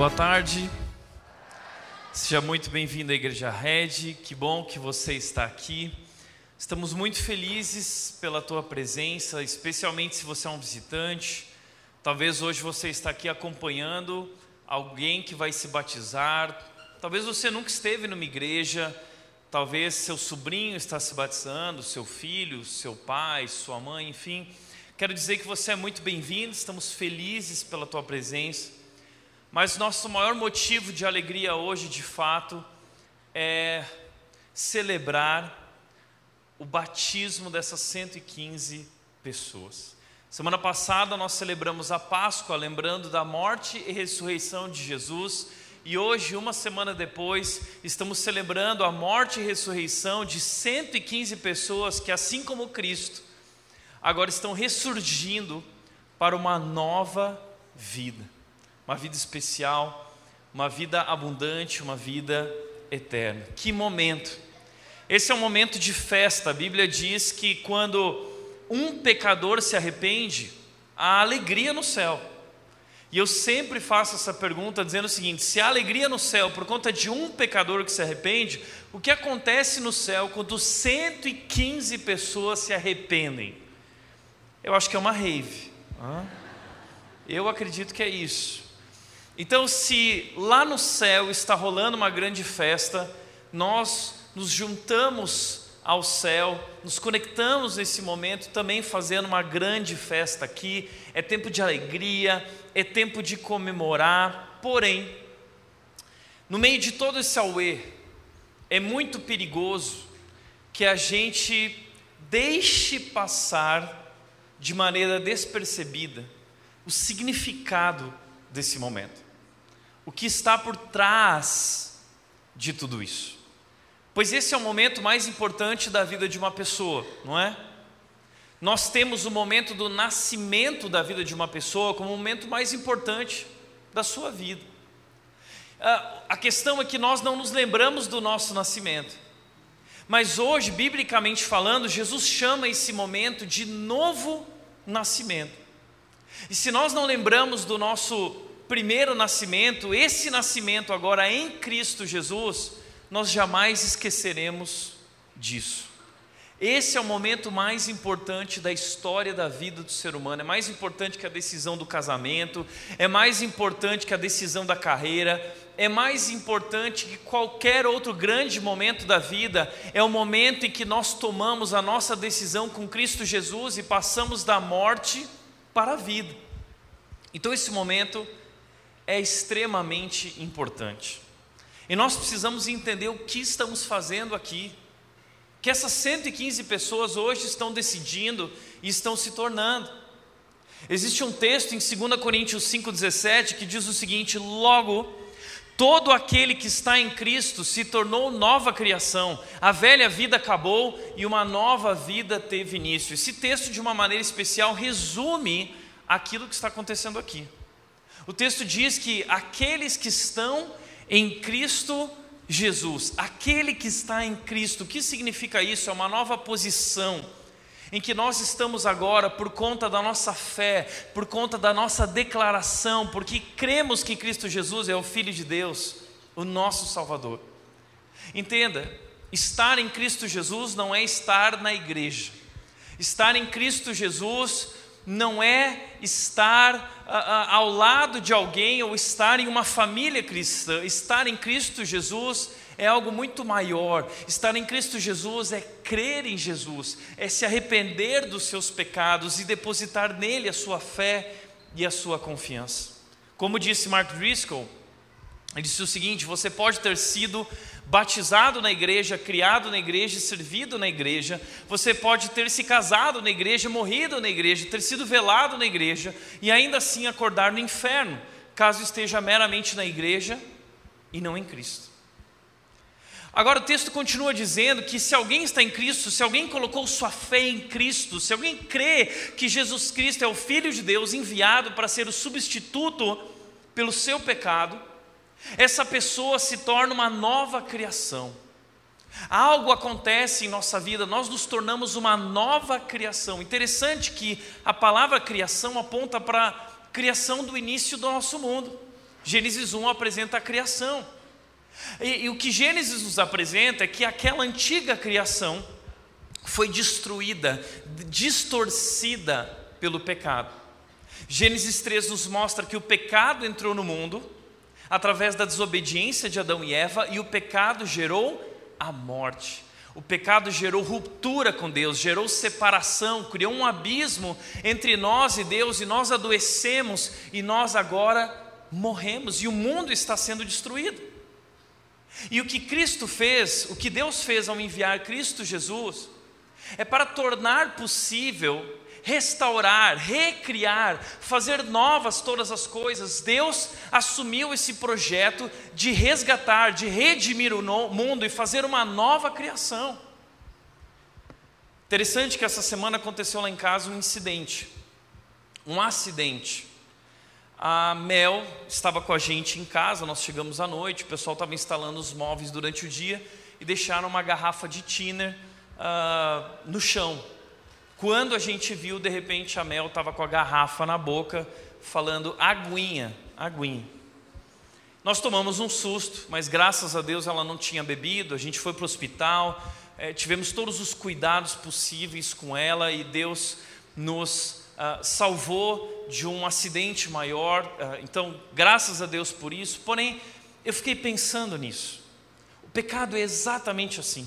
Boa tarde. Seja muito bem-vindo à Igreja Red. Que bom que você está aqui. Estamos muito felizes pela tua presença, especialmente se você é um visitante. Talvez hoje você está aqui acompanhando alguém que vai se batizar. Talvez você nunca esteve numa igreja. Talvez seu sobrinho está se batizando, seu filho, seu pai, sua mãe, enfim. Quero dizer que você é muito bem-vindo. Estamos felizes pela tua presença. Mas nosso maior motivo de alegria hoje, de fato, é celebrar o batismo dessas 115 pessoas. Semana passada nós celebramos a Páscoa, lembrando da morte e ressurreição de Jesus, e hoje, uma semana depois, estamos celebrando a morte e ressurreição de 115 pessoas que, assim como Cristo, agora estão ressurgindo para uma nova vida uma vida especial, uma vida abundante, uma vida eterna. Que momento! Esse é um momento de festa. A Bíblia diz que quando um pecador se arrepende, há alegria no céu. E eu sempre faço essa pergunta dizendo o seguinte: se há alegria no céu por conta de um pecador que se arrepende, o que acontece no céu quando 115 pessoas se arrependem? Eu acho que é uma rave. Eu acredito que é isso. Então, se lá no céu está rolando uma grande festa, nós nos juntamos ao céu, nos conectamos nesse momento também fazendo uma grande festa aqui. É tempo de alegria, é tempo de comemorar. Porém, no meio de todo esse auê, é muito perigoso que a gente deixe passar de maneira despercebida o significado desse momento o que está por trás de tudo isso. Pois esse é o momento mais importante da vida de uma pessoa, não é? Nós temos o momento do nascimento da vida de uma pessoa como o momento mais importante da sua vida. Ah, a questão é que nós não nos lembramos do nosso nascimento. Mas hoje, biblicamente falando, Jesus chama esse momento de novo nascimento. E se nós não lembramos do nosso primeiro nascimento, esse nascimento agora em Cristo Jesus, nós jamais esqueceremos disso. Esse é o momento mais importante da história da vida do ser humano. É mais importante que a decisão do casamento, é mais importante que a decisão da carreira, é mais importante que qualquer outro grande momento da vida. É o momento em que nós tomamos a nossa decisão com Cristo Jesus e passamos da morte para a vida. Então, esse momento é extremamente importante. E nós precisamos entender o que estamos fazendo aqui. Que essas 115 pessoas hoje estão decidindo e estão se tornando. Existe um texto em 2 Coríntios 5,17 que diz o seguinte: Logo, todo aquele que está em Cristo se tornou nova criação, a velha vida acabou e uma nova vida teve início. Esse texto, de uma maneira especial, resume aquilo que está acontecendo aqui. O texto diz que aqueles que estão em Cristo Jesus, aquele que está em Cristo, o que significa isso? É uma nova posição em que nós estamos agora por conta da nossa fé, por conta da nossa declaração, porque cremos que Cristo Jesus é o Filho de Deus, o nosso Salvador. Entenda, estar em Cristo Jesus não é estar na igreja, estar em Cristo Jesus não é estar a, a, ao lado de alguém ou estar em uma família cristã. Estar em Cristo Jesus é algo muito maior. Estar em Cristo Jesus é crer em Jesus, é se arrepender dos seus pecados e depositar nele a sua fé e a sua confiança. Como disse Mark Driscoll, ele disse o seguinte: você pode ter sido batizado na igreja, criado na igreja, servido na igreja, você pode ter se casado na igreja, morrido na igreja, ter sido velado na igreja e ainda assim acordar no inferno, caso esteja meramente na igreja e não em Cristo. Agora o texto continua dizendo que se alguém está em Cristo, se alguém colocou sua fé em Cristo, se alguém crê que Jesus Cristo é o Filho de Deus enviado para ser o substituto pelo seu pecado, essa pessoa se torna uma nova criação. Algo acontece em nossa vida, nós nos tornamos uma nova criação. Interessante que a palavra criação aponta para a criação do início do nosso mundo. Gênesis 1 apresenta a criação. E, e, o que Gênesis nos apresenta é que aquela antiga criação foi destruída, distorcida pelo pecado. Gênesis 3 nos mostra que o pecado entrou no mundo através da desobediência de Adão e Eva e o pecado gerou a morte. O pecado gerou ruptura com Deus, gerou separação, criou um abismo entre nós e Deus, e nós adoecemos e nós agora morremos, e o mundo está sendo destruído. E o que Cristo fez, o que Deus fez ao enviar Cristo Jesus, é para tornar possível restaurar, recriar, fazer novas todas as coisas. Deus assumiu esse projeto de resgatar, de redimir o mundo e fazer uma nova criação. Interessante que essa semana aconteceu lá em casa um incidente, um acidente. A Mel estava com a gente em casa, nós chegamos à noite, o pessoal estava instalando os móveis durante o dia e deixaram uma garrafa de thinner uh, no chão. Quando a gente viu, de repente a Mel estava com a garrafa na boca, falando aguinha, aguinha. Nós tomamos um susto, mas graças a Deus ela não tinha bebido. A gente foi para o hospital, é, tivemos todos os cuidados possíveis com ela e Deus nos uh, salvou de um acidente maior. Uh, então, graças a Deus por isso. Porém, eu fiquei pensando nisso. O pecado é exatamente assim.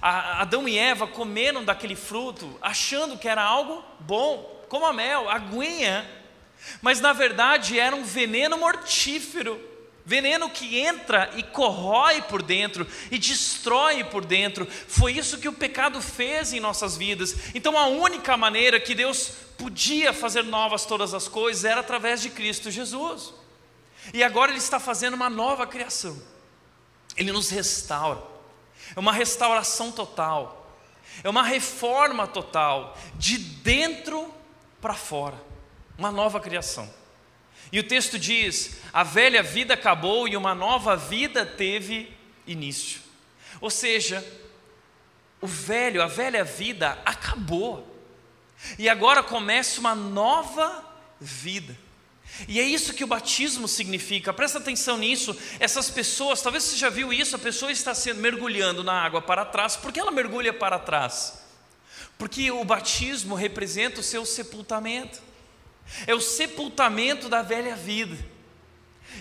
Adão e Eva comeram daquele fruto achando que era algo bom, como a mel, a aguinha, mas na verdade era um veneno mortífero, veneno que entra e corrói por dentro e destrói por dentro. Foi isso que o pecado fez em nossas vidas. Então a única maneira que Deus podia fazer novas todas as coisas era através de Cristo Jesus. E agora Ele está fazendo uma nova criação. Ele nos restaura é uma restauração total, é uma reforma total, de dentro para fora, uma nova criação. E o texto diz: a velha vida acabou e uma nova vida teve início. Ou seja, o velho, a velha vida acabou. E agora começa uma nova vida. E é isso que o batismo significa, presta atenção nisso. Essas pessoas, talvez você já viu isso, a pessoa está sendo mergulhando na água para trás. Por que ela mergulha para trás? Porque o batismo representa o seu sepultamento, é o sepultamento da velha vida.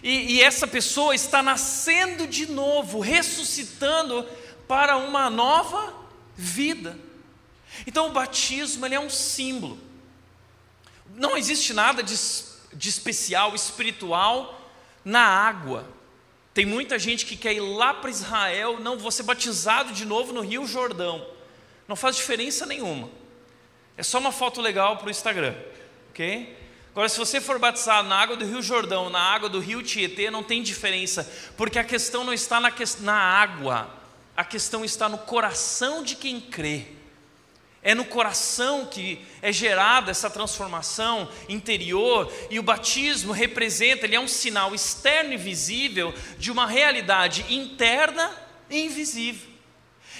E, e essa pessoa está nascendo de novo, ressuscitando para uma nova vida. Então o batismo ele é um símbolo. Não existe nada de de especial, espiritual, na água. Tem muita gente que quer ir lá para Israel, não, vou ser batizado de novo no Rio Jordão. Não faz diferença nenhuma. É só uma foto legal para o Instagram, ok? Agora, se você for batizado na água do Rio Jordão, na água do Rio Tietê, não tem diferença, porque a questão não está na, na água, a questão está no coração de quem crê. É no coração que é gerada essa transformação interior e o batismo representa, ele é um sinal externo e visível de uma realidade interna e invisível.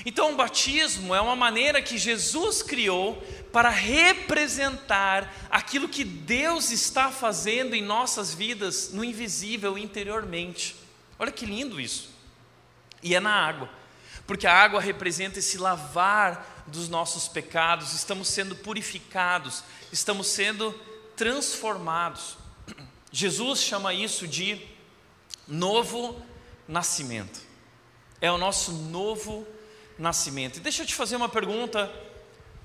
Então, o batismo é uma maneira que Jesus criou para representar aquilo que Deus está fazendo em nossas vidas no invisível interiormente. Olha que lindo isso. E é na água, porque a água representa esse lavar dos nossos pecados, estamos sendo purificados, estamos sendo transformados. Jesus chama isso de novo nascimento. É o nosso novo nascimento. E deixa eu te fazer uma pergunta: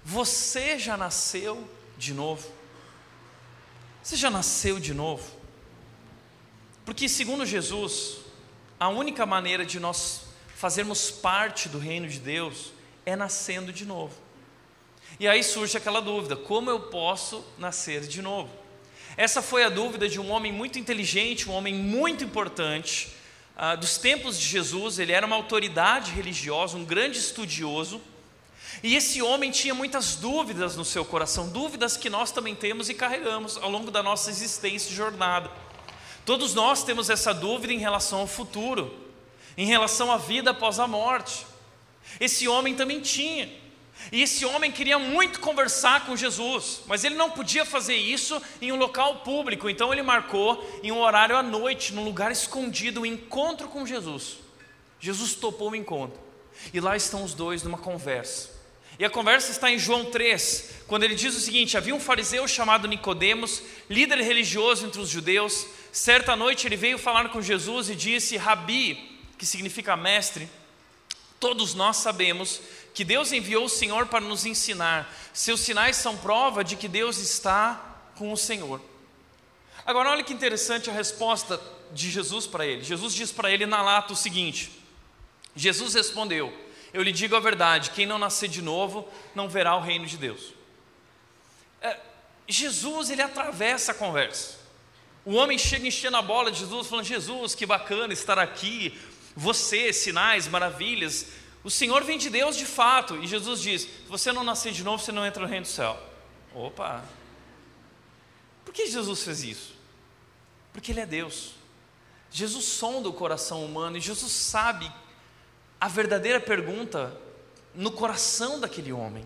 você já nasceu de novo? Você já nasceu de novo? Porque, segundo Jesus, a única maneira de nós fazermos parte do reino de Deus é nascendo de novo. E aí surge aquela dúvida: como eu posso nascer de novo? Essa foi a dúvida de um homem muito inteligente, um homem muito importante, uh, dos tempos de Jesus. Ele era uma autoridade religiosa, um grande estudioso. E esse homem tinha muitas dúvidas no seu coração, dúvidas que nós também temos e carregamos ao longo da nossa existência e jornada. Todos nós temos essa dúvida em relação ao futuro, em relação à vida após a morte. Esse homem também tinha. E esse homem queria muito conversar com Jesus, mas ele não podia fazer isso em um local público, então ele marcou em um horário à noite, num lugar escondido, um encontro com Jesus. Jesus topou o encontro, e lá estão os dois numa conversa. E a conversa está em João 3, quando ele diz o seguinte: havia um fariseu chamado Nicodemos, líder religioso entre os judeus. Certa noite ele veio falar com Jesus e disse: Rabi, que significa mestre, todos nós sabemos que Deus enviou o Senhor para nos ensinar. Seus sinais são prova de que Deus está com o Senhor. Agora, olha que interessante a resposta de Jesus para ele. Jesus diz para ele na lata o seguinte: Jesus respondeu: Eu lhe digo a verdade, quem não nascer de novo não verá o reino de Deus. É, Jesus, ele atravessa a conversa. O homem chega enchendo a bola de Jesus, falando: Jesus, que bacana estar aqui, você, sinais, maravilhas. O Senhor vem de Deus de fato. E Jesus diz: se você não nascer de novo, você não entra no reino do céu. Opa! Por que Jesus fez isso? Porque Ele é Deus. Jesus sonda o coração humano e Jesus sabe a verdadeira pergunta no coração daquele homem.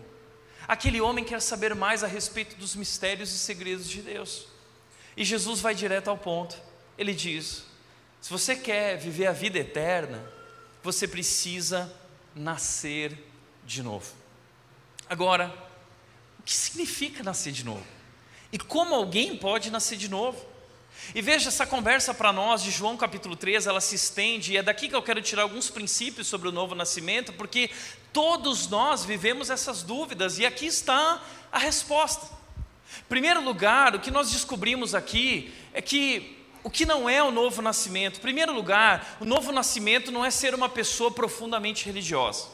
Aquele homem quer saber mais a respeito dos mistérios e segredos de Deus. E Jesus vai direto ao ponto. Ele diz: se você quer viver a vida eterna, você precisa nascer de novo. Agora, o que significa nascer de novo? E como alguém pode nascer de novo? E veja essa conversa para nós de João capítulo 3, ela se estende, e é daqui que eu quero tirar alguns princípios sobre o novo nascimento, porque todos nós vivemos essas dúvidas, e aqui está a resposta. Primeiro lugar, o que nós descobrimos aqui é que o que não é o novo nascimento? Em primeiro lugar, o novo nascimento não é ser uma pessoa profundamente religiosa.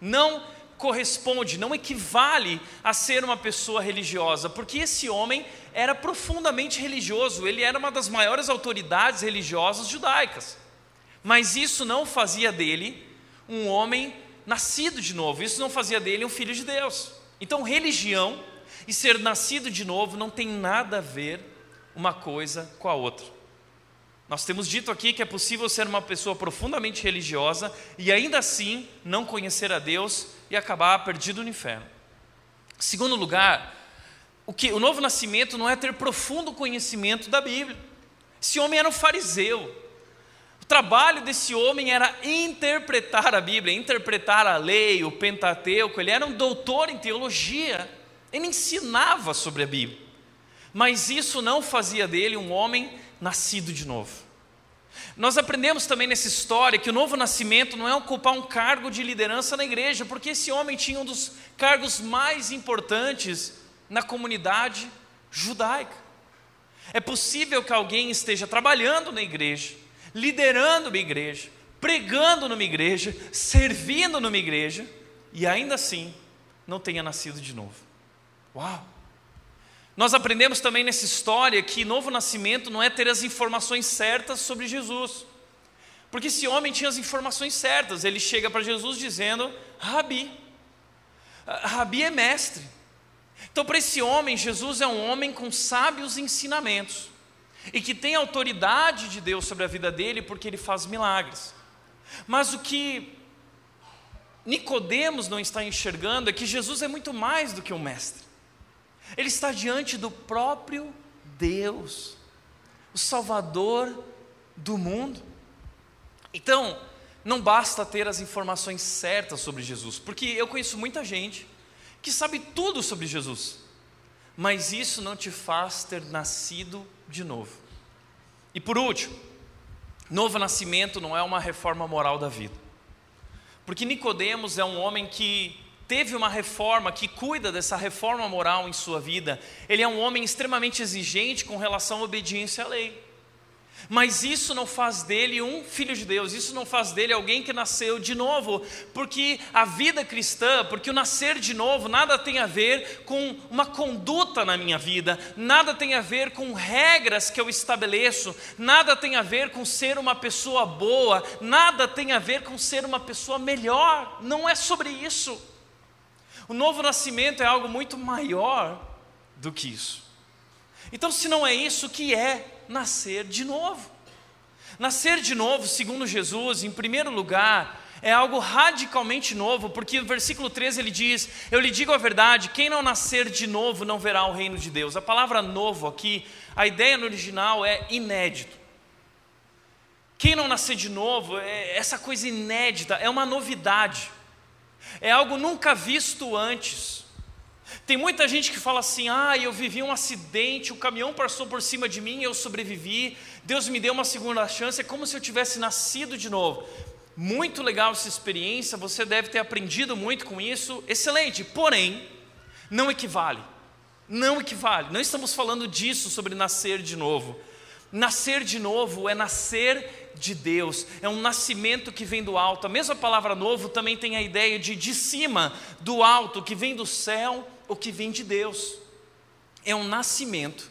Não corresponde, não equivale a ser uma pessoa religiosa, porque esse homem era profundamente religioso, ele era uma das maiores autoridades religiosas judaicas. Mas isso não fazia dele um homem nascido de novo, isso não fazia dele um filho de Deus. Então, religião e ser nascido de novo não tem nada a ver uma coisa com a outra. Nós temos dito aqui que é possível ser uma pessoa profundamente religiosa e ainda assim não conhecer a Deus e acabar perdido no inferno. Segundo lugar, o que o novo nascimento não é ter profundo conhecimento da Bíblia. Esse homem era um fariseu. O trabalho desse homem era interpretar a Bíblia, interpretar a lei, o Pentateuco. Ele era um doutor em teologia. Ele ensinava sobre a Bíblia mas isso não fazia dele um homem nascido de novo. Nós aprendemos também nessa história que o novo nascimento não é ocupar um cargo de liderança na igreja, porque esse homem tinha um dos cargos mais importantes na comunidade judaica. É possível que alguém esteja trabalhando na igreja, liderando uma igreja, pregando numa igreja, servindo numa igreja, e ainda assim não tenha nascido de novo. Uau! Nós aprendemos também nessa história que novo nascimento não é ter as informações certas sobre Jesus. Porque esse homem tinha as informações certas, ele chega para Jesus dizendo: Rabi, Rabi é mestre. Então, para esse homem, Jesus é um homem com sábios ensinamentos e que tem autoridade de Deus sobre a vida dele porque ele faz milagres. Mas o que Nicodemos não está enxergando é que Jesus é muito mais do que um mestre. Ele está diante do próprio Deus, o Salvador do mundo. Então, não basta ter as informações certas sobre Jesus, porque eu conheço muita gente que sabe tudo sobre Jesus, mas isso não te faz ter nascido de novo. E por último, novo nascimento não é uma reforma moral da vida. Porque Nicodemos é um homem que teve uma reforma, que cuida dessa reforma moral em sua vida. Ele é um homem extremamente exigente com relação à obediência à lei. Mas isso não faz dele um filho de Deus, isso não faz dele alguém que nasceu de novo, porque a vida cristã, porque o nascer de novo, nada tem a ver com uma conduta na minha vida, nada tem a ver com regras que eu estabeleço, nada tem a ver com ser uma pessoa boa, nada tem a ver com ser uma pessoa melhor, não é sobre isso. O novo nascimento é algo muito maior do que isso. Então, se não é isso, que é nascer de novo? Nascer de novo, segundo Jesus, em primeiro lugar, é algo radicalmente novo, porque no versículo 13 ele diz: Eu lhe digo a verdade, quem não nascer de novo não verá o reino de Deus. A palavra novo aqui, a ideia no original é inédito. Quem não nascer de novo, é essa coisa inédita, é uma novidade, é algo nunca visto antes. Tem muita gente que fala assim: ah, eu vivi um acidente, o caminhão passou por cima de mim, eu sobrevivi, Deus me deu uma segunda chance, é como se eu tivesse nascido de novo. Muito legal essa experiência, você deve ter aprendido muito com isso, excelente, porém, não equivale. Não equivale, não estamos falando disso sobre nascer de novo. Nascer de novo é nascer de Deus, é um nascimento que vem do alto. A mesma palavra novo também tem a ideia de de cima, do alto, que vem do céu, o que vem de Deus. É um nascimento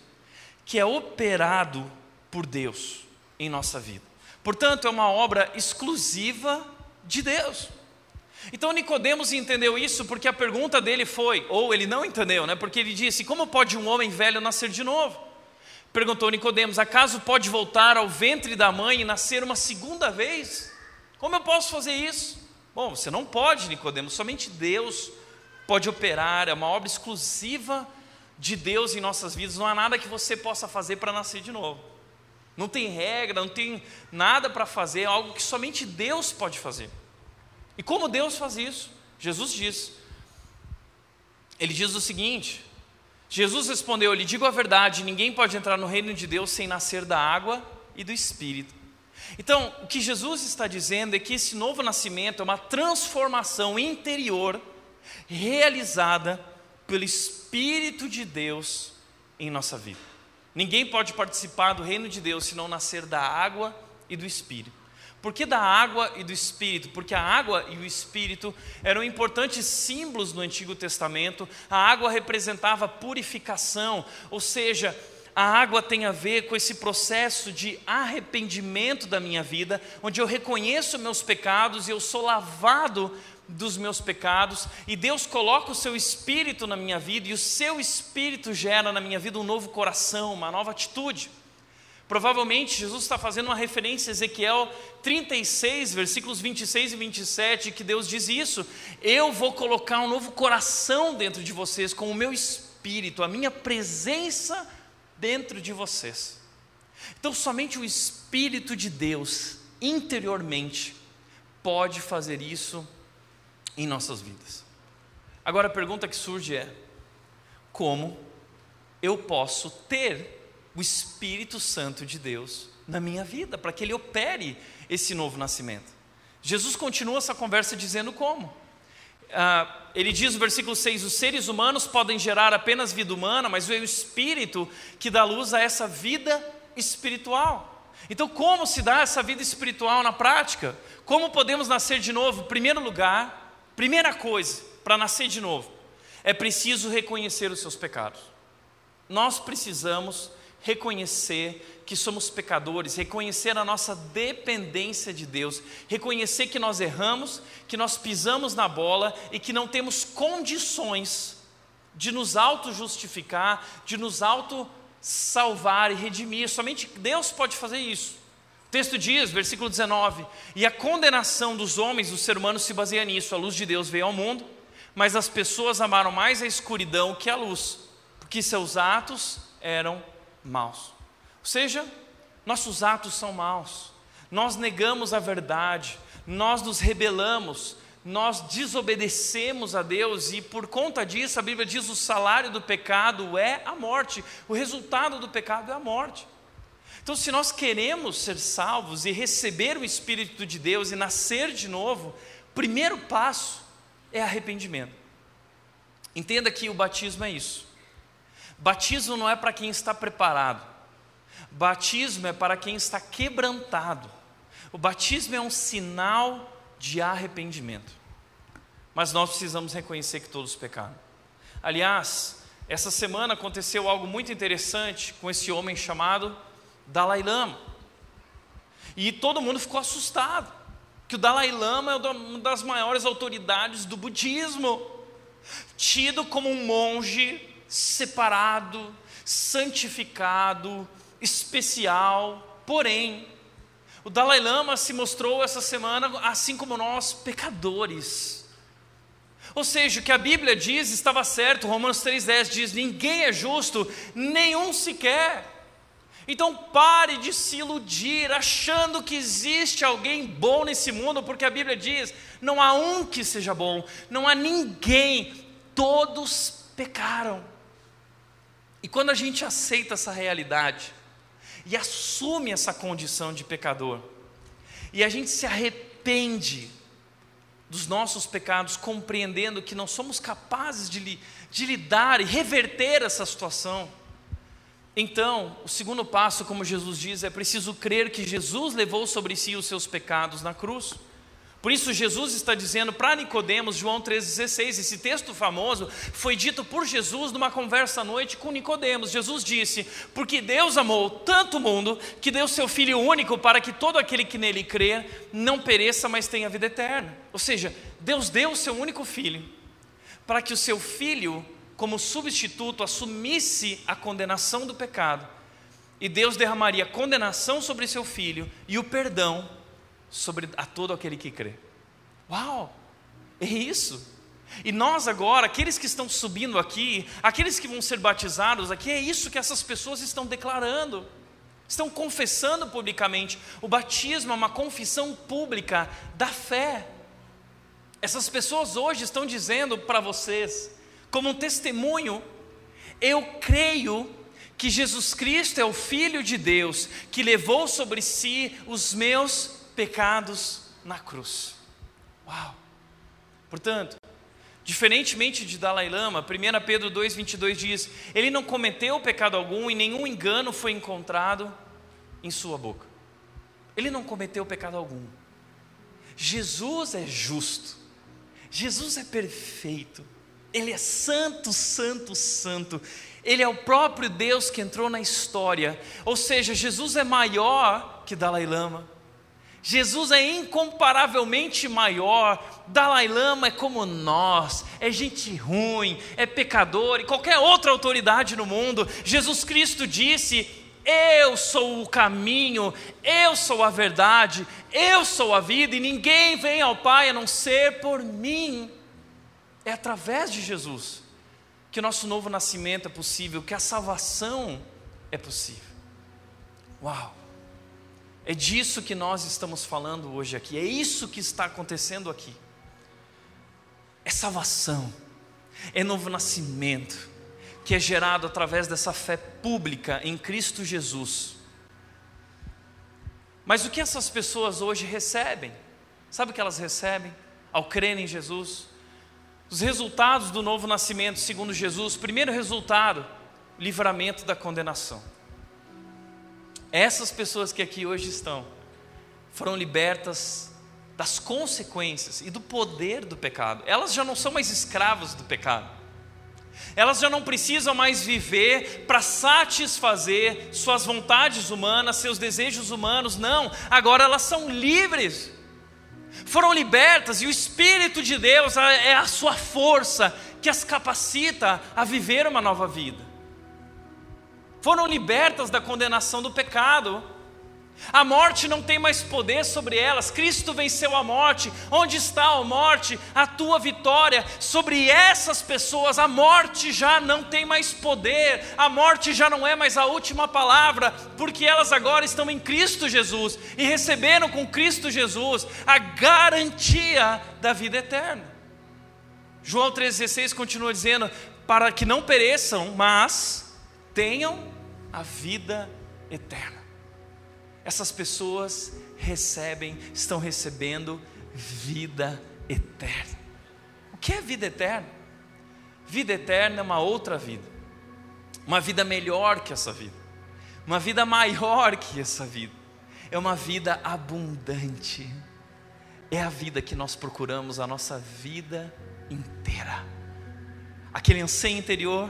que é operado por Deus em nossa vida. Portanto, é uma obra exclusiva de Deus. Então Nicodemos entendeu isso porque a pergunta dele foi, ou ele não entendeu, né? Porque ele disse: "Como pode um homem velho nascer de novo?" Perguntou Nicodemos: "Acaso pode voltar ao ventre da mãe e nascer uma segunda vez? Como eu posso fazer isso?" Bom, você não pode, Nicodemos, somente Deus pode operar, é uma obra exclusiva de Deus em nossas vidas, não há nada que você possa fazer para nascer de novo. Não tem regra, não tem nada para fazer, é algo que somente Deus pode fazer. E como Deus faz isso? Jesus diz. Ele diz o seguinte: Jesus respondeu: Eu lhe digo a verdade, ninguém pode entrar no reino de Deus sem nascer da água e do Espírito. Então, o que Jesus está dizendo é que esse novo nascimento é uma transformação interior realizada pelo Espírito de Deus em nossa vida. Ninguém pode participar do reino de Deus se não nascer da água e do Espírito. Por que da água e do Espírito? Porque a água e o Espírito eram importantes símbolos no Antigo Testamento. A água representava purificação, ou seja, a água tem a ver com esse processo de arrependimento da minha vida, onde eu reconheço meus pecados e eu sou lavado dos meus pecados, e Deus coloca o seu espírito na minha vida, e o seu espírito gera na minha vida um novo coração, uma nova atitude. Provavelmente Jesus está fazendo uma referência a Ezequiel 36, versículos 26 e 27, que Deus diz isso: Eu vou colocar um novo coração dentro de vocês, com o meu espírito, a minha presença dentro de vocês. Então, somente o Espírito de Deus, interiormente, pode fazer isso em nossas vidas. Agora a pergunta que surge é: como eu posso ter o Espírito Santo de Deus na minha vida, para que ele opere esse novo nascimento? Jesus continua essa conversa dizendo como. Ah, ele diz no versículo 6: os seres humanos podem gerar apenas vida humana, mas é o Espírito que dá luz a essa vida espiritual. Então, como se dá essa vida espiritual na prática? Como podemos nascer de novo? Primeiro lugar, Primeira coisa, para nascer de novo, é preciso reconhecer os seus pecados. Nós precisamos reconhecer que somos pecadores, reconhecer a nossa dependência de Deus, reconhecer que nós erramos, que nós pisamos na bola e que não temos condições de nos auto-justificar, de nos auto-salvar e redimir. Somente Deus pode fazer isso. O texto diz, versículo 19: E a condenação dos homens, do ser humano, se baseia nisso. A luz de Deus veio ao mundo, mas as pessoas amaram mais a escuridão que a luz, porque seus atos eram maus. Ou seja, nossos atos são maus, nós negamos a verdade, nós nos rebelamos, nós desobedecemos a Deus e por conta disso a Bíblia diz o salário do pecado é a morte, o resultado do pecado é a morte. Então, se nós queremos ser salvos e receber o Espírito de Deus e nascer de novo, o primeiro passo é arrependimento. Entenda que o batismo é isso. Batismo não é para quem está preparado, batismo é para quem está quebrantado. O batismo é um sinal de arrependimento. Mas nós precisamos reconhecer que todos pecaram. Aliás, essa semana aconteceu algo muito interessante com esse homem chamado Dalai Lama. E todo mundo ficou assustado, que o Dalai Lama é uma das maiores autoridades do budismo, tido como um monge separado, santificado, especial. Porém, O Dalai Lama se mostrou essa semana, assim como nós, pecadores. Ou seja, o que a Bíblia diz estava certo, Romanos 3,10 diz: ninguém é justo, nenhum sequer. Então pare de se iludir achando que existe alguém bom nesse mundo, porque a Bíblia diz: não há um que seja bom, não há ninguém, todos pecaram. E quando a gente aceita essa realidade e assume essa condição de pecador, e a gente se arrepende dos nossos pecados, compreendendo que não somos capazes de, de lidar e reverter essa situação, então, o segundo passo, como Jesus diz, é preciso crer que Jesus levou sobre si os seus pecados na cruz. Por isso Jesus está dizendo para Nicodemos, João 3,16, esse texto famoso foi dito por Jesus numa conversa à noite com Nicodemos. Jesus disse: Porque Deus amou tanto o mundo que deu seu Filho único para que todo aquele que nele crê não pereça, mas tenha vida eterna. Ou seja, Deus deu o seu único filho para que o seu filho como substituto, assumisse a condenação do pecado, e Deus derramaria condenação sobre seu filho e o perdão sobre a todo aquele que crê. Uau! É isso. E nós agora, aqueles que estão subindo aqui, aqueles que vão ser batizados aqui, é isso que essas pessoas estão declarando. Estão confessando publicamente. O batismo é uma confissão pública da fé. Essas pessoas hoje estão dizendo para vocês: como um testemunho, eu creio que Jesus Cristo é o Filho de Deus que levou sobre si os meus pecados na cruz. Uau! Portanto, diferentemente de Dalai Lama, 1 Pedro 2,22 diz: Ele não cometeu pecado algum e nenhum engano foi encontrado em sua boca. Ele não cometeu pecado algum. Jesus é justo, Jesus é perfeito. Ele é santo, santo, santo. Ele é o próprio Deus que entrou na história. Ou seja, Jesus é maior que Dalai Lama. Jesus é incomparavelmente maior. Dalai Lama é como nós, é gente ruim, é pecador e qualquer outra autoridade no mundo. Jesus Cristo disse: Eu sou o caminho, eu sou a verdade, eu sou a vida e ninguém vem ao Pai a não ser por mim. É através de Jesus que o nosso novo nascimento é possível, que a salvação é possível. Uau! É disso que nós estamos falando hoje aqui, é isso que está acontecendo aqui. É salvação, é novo nascimento, que é gerado através dessa fé pública em Cristo Jesus. Mas o que essas pessoas hoje recebem? Sabe o que elas recebem ao crer em Jesus? Os resultados do novo nascimento, segundo Jesus, primeiro resultado, livramento da condenação. Essas pessoas que aqui hoje estão foram libertas das consequências e do poder do pecado. Elas já não são mais escravas do pecado. Elas já não precisam mais viver para satisfazer suas vontades humanas, seus desejos humanos, não. Agora elas são livres foram libertas e o Espírito de Deus é a sua força que as capacita a viver uma nova vida. Foram libertas da condenação do pecado a morte não tem mais poder sobre elas. Cristo venceu a morte. Onde está a morte? A tua vitória sobre essas pessoas. A morte já não tem mais poder. A morte já não é mais a última palavra, porque elas agora estão em Cristo Jesus e receberam com Cristo Jesus a garantia da vida eterna. João 3,16 continua dizendo: para que não pereçam, mas tenham a vida eterna essas pessoas recebem, estão recebendo vida eterna. O que é vida eterna? Vida eterna é uma outra vida, uma vida melhor que essa vida, uma vida maior que essa vida, é uma vida abundante, é a vida que nós procuramos a nossa vida inteira. Aquele anseio interior,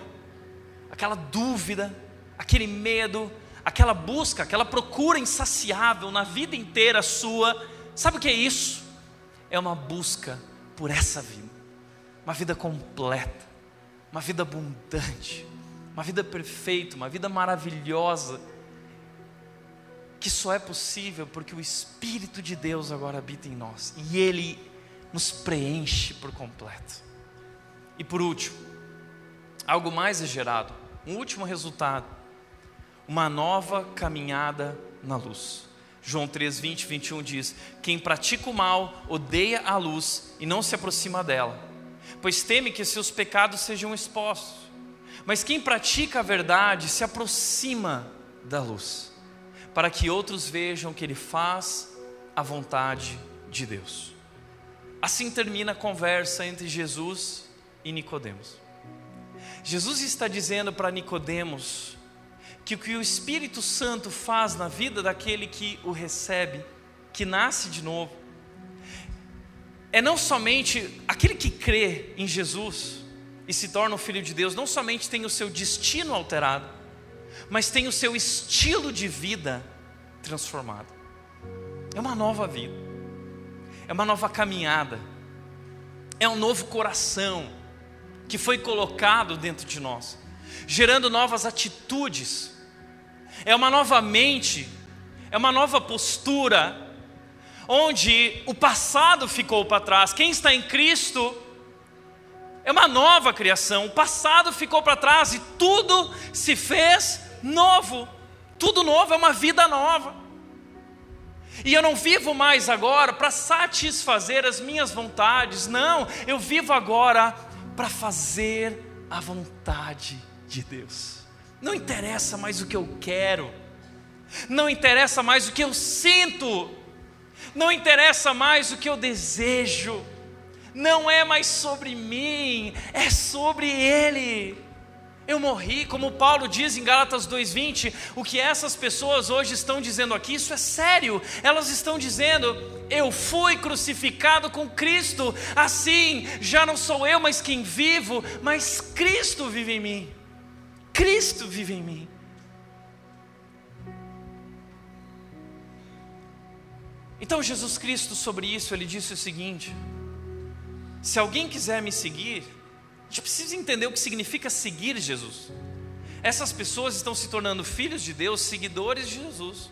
aquela dúvida, aquele medo, aquela busca, aquela procura insaciável na vida inteira sua, sabe o que é isso? É uma busca por essa vida, uma vida completa, uma vida abundante, uma vida perfeita, uma vida maravilhosa. que só é possível porque o Espírito de Deus agora habita em nós e Ele nos preenche por completo. E por último, algo mais é gerado, um último resultado, uma nova caminhada na luz. João 3, 20, 21 diz: Quem pratica o mal odeia a luz e não se aproxima dela, pois teme que seus pecados sejam expostos. Mas quem pratica a verdade se aproxima da luz, para que outros vejam que ele faz a vontade de Deus. Assim termina a conversa entre Jesus e Nicodemos. Jesus está dizendo para Nicodemos que o que o Espírito Santo faz na vida daquele que o recebe, que nasce de novo, é não somente aquele que crê em Jesus e se torna o filho de Deus, não somente tem o seu destino alterado, mas tem o seu estilo de vida transformado. É uma nova vida, é uma nova caminhada, é um novo coração, que foi colocado dentro de nós, gerando novas atitudes, é uma nova mente, é uma nova postura, onde o passado ficou para trás. Quem está em Cristo é uma nova criação, o passado ficou para trás e tudo se fez novo. Tudo novo é uma vida nova. E eu não vivo mais agora para satisfazer as minhas vontades, não, eu vivo agora para fazer a vontade de Deus. Não interessa mais o que eu quero, não interessa mais o que eu sinto, não interessa mais o que eu desejo, não é mais sobre mim, é sobre Ele. Eu morri, como Paulo diz em Gálatas 2:20, o que essas pessoas hoje estão dizendo aqui, isso é sério. Elas estão dizendo: eu fui crucificado com Cristo, assim já não sou eu mais quem vivo, mas Cristo vive em mim. Cristo vive em mim. Então Jesus Cristo sobre isso ele disse o seguinte: se alguém quiser me seguir, a gente precisa entender o que significa seguir Jesus. Essas pessoas estão se tornando filhos de Deus, seguidores de Jesus.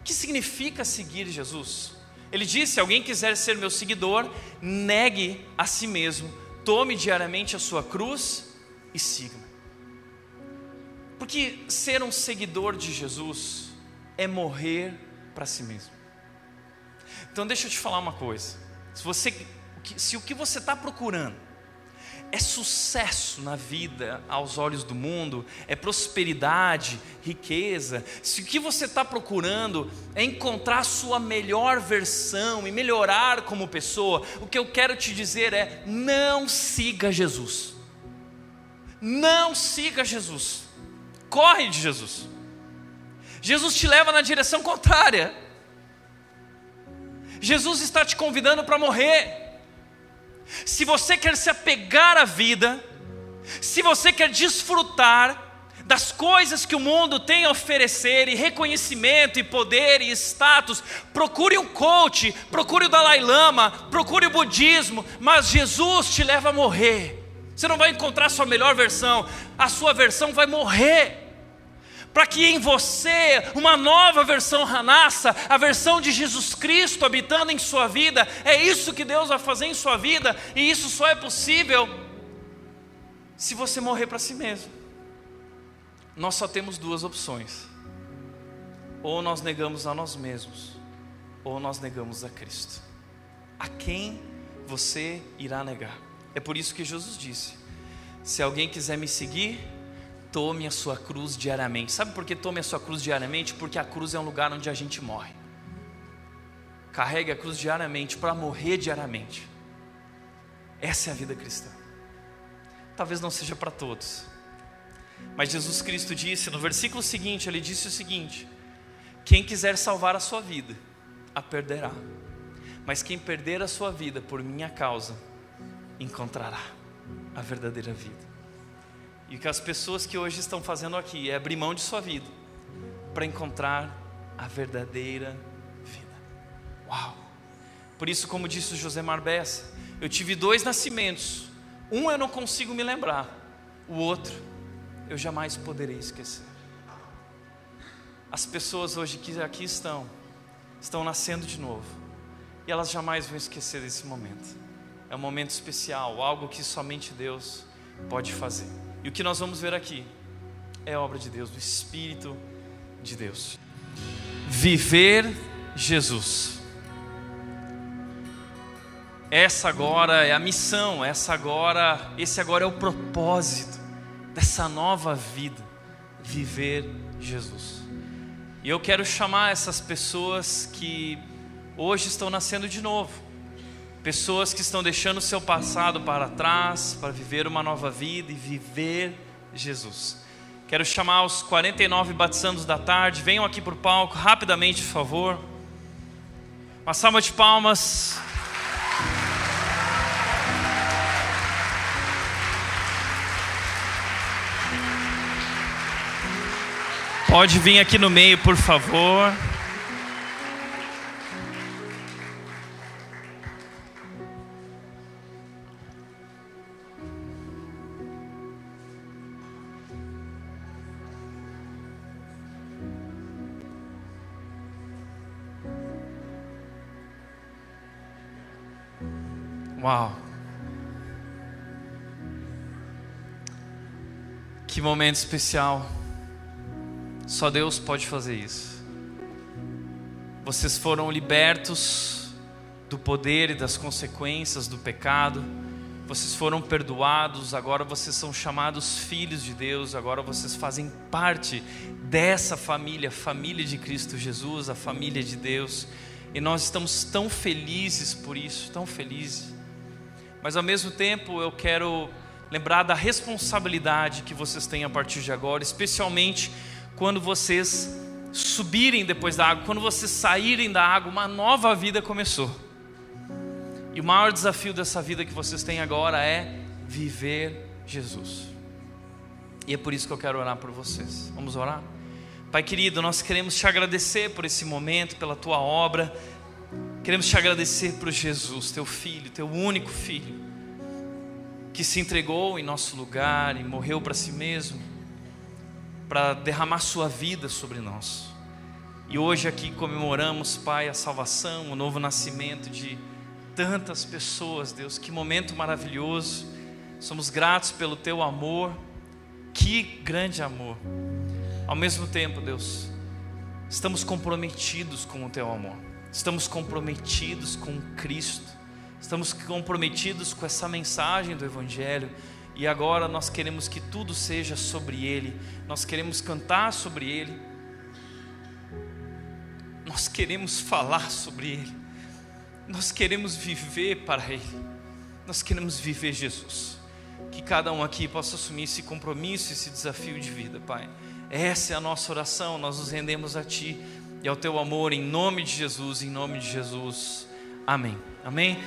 O que significa seguir Jesus? Ele disse: se alguém quiser ser meu seguidor, negue a si mesmo, tome diariamente a sua cruz e siga-me. Porque ser um seguidor de Jesus é morrer para si mesmo. Então deixa eu te falar uma coisa. Se, você, se o que você está procurando é sucesso na vida aos olhos do mundo, é prosperidade, riqueza. Se o que você está procurando é encontrar a sua melhor versão e melhorar como pessoa, o que eu quero te dizer é: não siga Jesus. Não siga Jesus. Corre de Jesus. Jesus te leva na direção contrária. Jesus está te convidando para morrer. Se você quer se apegar à vida, se você quer desfrutar das coisas que o mundo tem a oferecer, e reconhecimento, e poder, e status, procure um coach, procure o Dalai Lama, procure o budismo, mas Jesus te leva a morrer. Você não vai encontrar a sua melhor versão, a sua versão vai morrer para que em você uma nova versão renasça, a versão de Jesus Cristo habitando em sua vida. É isso que Deus vai fazer em sua vida, e isso só é possível se você morrer para si mesmo. Nós só temos duas opções: ou nós negamos a nós mesmos, ou nós negamos a Cristo. A quem você irá negar? É por isso que Jesus disse: se alguém quiser me seguir, Tome a sua cruz diariamente. Sabe por que tome a sua cruz diariamente? Porque a cruz é um lugar onde a gente morre. Carregue a cruz diariamente para morrer diariamente. Essa é a vida cristã. Talvez não seja para todos. Mas Jesus Cristo disse no versículo seguinte, ele disse o seguinte: Quem quiser salvar a sua vida, a perderá. Mas quem perder a sua vida por minha causa, encontrará a verdadeira vida. E que as pessoas que hoje estão fazendo aqui é abrir mão de sua vida para encontrar a verdadeira vida. Uau! Por isso, como disse o José Marbessa, eu tive dois nascimentos. Um eu não consigo me lembrar, o outro eu jamais poderei esquecer. as pessoas hoje que aqui estão, estão nascendo de novo. E elas jamais vão esquecer desse momento. É um momento especial, algo que somente Deus pode fazer. E o que nós vamos ver aqui é obra de Deus, do Espírito de Deus. Viver Jesus. Essa agora é a missão, essa agora, esse agora é o propósito dessa nova vida, viver Jesus. E eu quero chamar essas pessoas que hoje estão nascendo de novo, pessoas que estão deixando o seu passado para trás para viver uma nova vida e viver Jesus. Quero chamar os 49 batizandos da tarde, venham aqui para o palco rapidamente, por favor. Uma salva de palmas. Pode vir aqui no meio, por favor. Que momento especial. Só Deus pode fazer isso. Vocês foram libertos do poder e das consequências do pecado. Vocês foram perdoados, agora vocês são chamados filhos de Deus, agora vocês fazem parte dessa família, família de Cristo Jesus, a família de Deus. E nós estamos tão felizes por isso, tão felizes. Mas ao mesmo tempo eu quero lembrar da responsabilidade que vocês têm a partir de agora, especialmente quando vocês subirem depois da água, quando vocês saírem da água, uma nova vida começou. E o maior desafio dessa vida que vocês têm agora é viver Jesus. E é por isso que eu quero orar por vocês. Vamos orar? Pai querido, nós queremos te agradecer por esse momento, pela tua obra. Queremos te agradecer por Jesus, teu filho, teu único filho, que se entregou em nosso lugar e morreu para si mesmo para derramar sua vida sobre nós. E hoje aqui comemoramos, Pai, a salvação, o novo nascimento de tantas pessoas, Deus. Que momento maravilhoso. Somos gratos pelo teu amor. Que grande amor. Ao mesmo tempo, Deus, estamos comprometidos com o teu amor. Estamos comprometidos com Cristo. Estamos comprometidos com essa mensagem do evangelho e agora nós queremos que tudo seja sobre Ele, nós queremos cantar sobre Ele, nós queremos falar sobre Ele, nós queremos viver para Ele, nós queremos viver Jesus. Que cada um aqui possa assumir esse compromisso, esse desafio de vida, Pai. Essa é a nossa oração, nós nos rendemos a Ti e ao Teu amor, em nome de Jesus, em nome de Jesus. Amém. Amém.